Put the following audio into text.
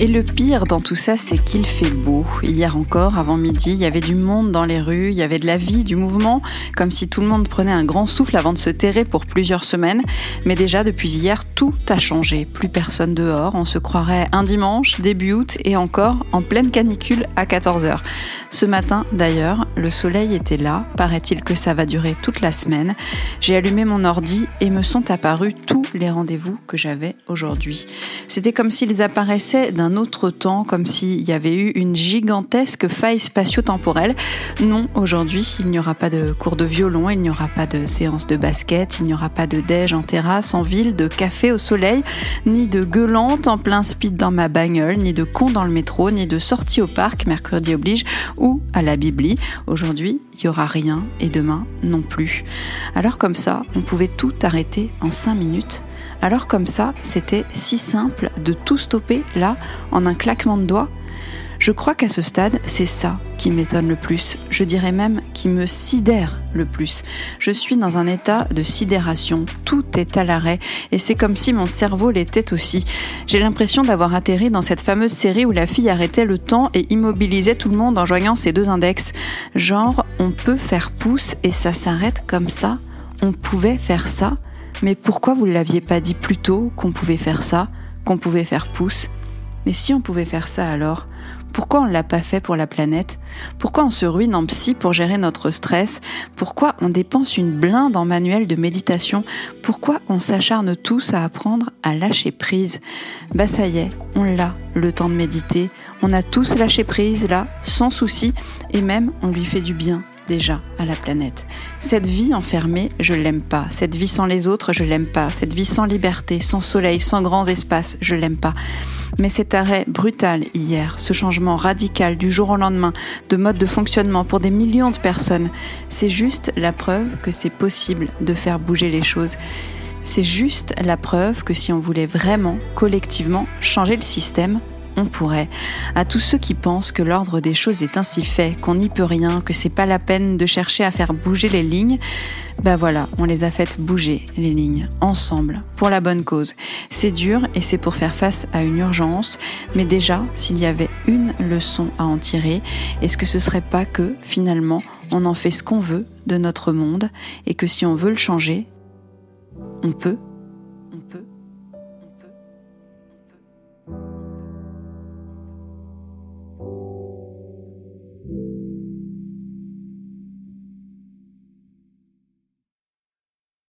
Et le pire dans tout ça, c'est qu'il fait beau. Hier encore, avant midi, il y avait du monde dans les rues, il y avait de la vie, du mouvement, comme si tout le monde prenait un grand souffle avant de se terrer pour plusieurs semaines. Mais déjà, depuis hier, tout a changé. Plus personne dehors, on se croirait un dimanche, début août, et encore en pleine canicule à 14h. Ce matin, d'ailleurs, le soleil était là, paraît-il que ça va durer toute la semaine. J'ai allumé mon ordi et me sont apparus tous les rendez-vous que j'avais aujourd'hui. C'était comme s'ils apparaissaient d'un un autre temps, comme s'il y avait eu une gigantesque faille spatio-temporelle. Non, aujourd'hui, il n'y aura pas de cours de violon, il n'y aura pas de séance de basket, il n'y aura pas de déj en terrasse, en ville, de café au soleil, ni de gueulante en plein speed dans ma bagnole, ni de con dans le métro, ni de sortie au parc, mercredi oblige, ou à la Bibli. Aujourd'hui, il y aura rien et demain non plus. Alors comme ça, on pouvait tout arrêter en cinq minutes. Alors comme ça, c'était si simple de tout stopper là, en un claquement de doigts. Je crois qu'à ce stade, c'est ça qui m'étonne le plus, je dirais même qui me sidère le plus. Je suis dans un état de sidération, tout est à l'arrêt, et c'est comme si mon cerveau l'était aussi. J'ai l'impression d'avoir atterri dans cette fameuse série où la fille arrêtait le temps et immobilisait tout le monde en joignant ses deux index. Genre, on peut faire pouce et ça s'arrête comme ça On pouvait faire ça mais pourquoi vous ne l'aviez pas dit plus tôt qu'on pouvait faire ça, qu'on pouvait faire pouce? Mais si on pouvait faire ça alors, pourquoi on ne l'a pas fait pour la planète? Pourquoi on se ruine en psy pour gérer notre stress? Pourquoi on dépense une blinde en manuel de méditation? Pourquoi on s'acharne tous à apprendre à lâcher prise? Bah ça y est, on l'a, le temps de méditer. On a tous lâché prise là, sans souci, et même on lui fait du bien déjà à la planète. Cette vie enfermée, je l'aime pas. Cette vie sans les autres, je l'aime pas. Cette vie sans liberté, sans soleil, sans grands espaces, je l'aime pas. Mais cet arrêt brutal hier, ce changement radical du jour au lendemain de mode de fonctionnement pour des millions de personnes, c'est juste la preuve que c'est possible de faire bouger les choses. C'est juste la preuve que si on voulait vraiment, collectivement, changer le système, on pourrait. À tous ceux qui pensent que l'ordre des choses est ainsi fait, qu'on n'y peut rien, que c'est pas la peine de chercher à faire bouger les lignes, ben voilà, on les a faites bouger, les lignes, ensemble, pour la bonne cause. C'est dur et c'est pour faire face à une urgence, mais déjà, s'il y avait une leçon à en tirer, est-ce que ce serait pas que, finalement, on en fait ce qu'on veut de notre monde et que si on veut le changer, on peut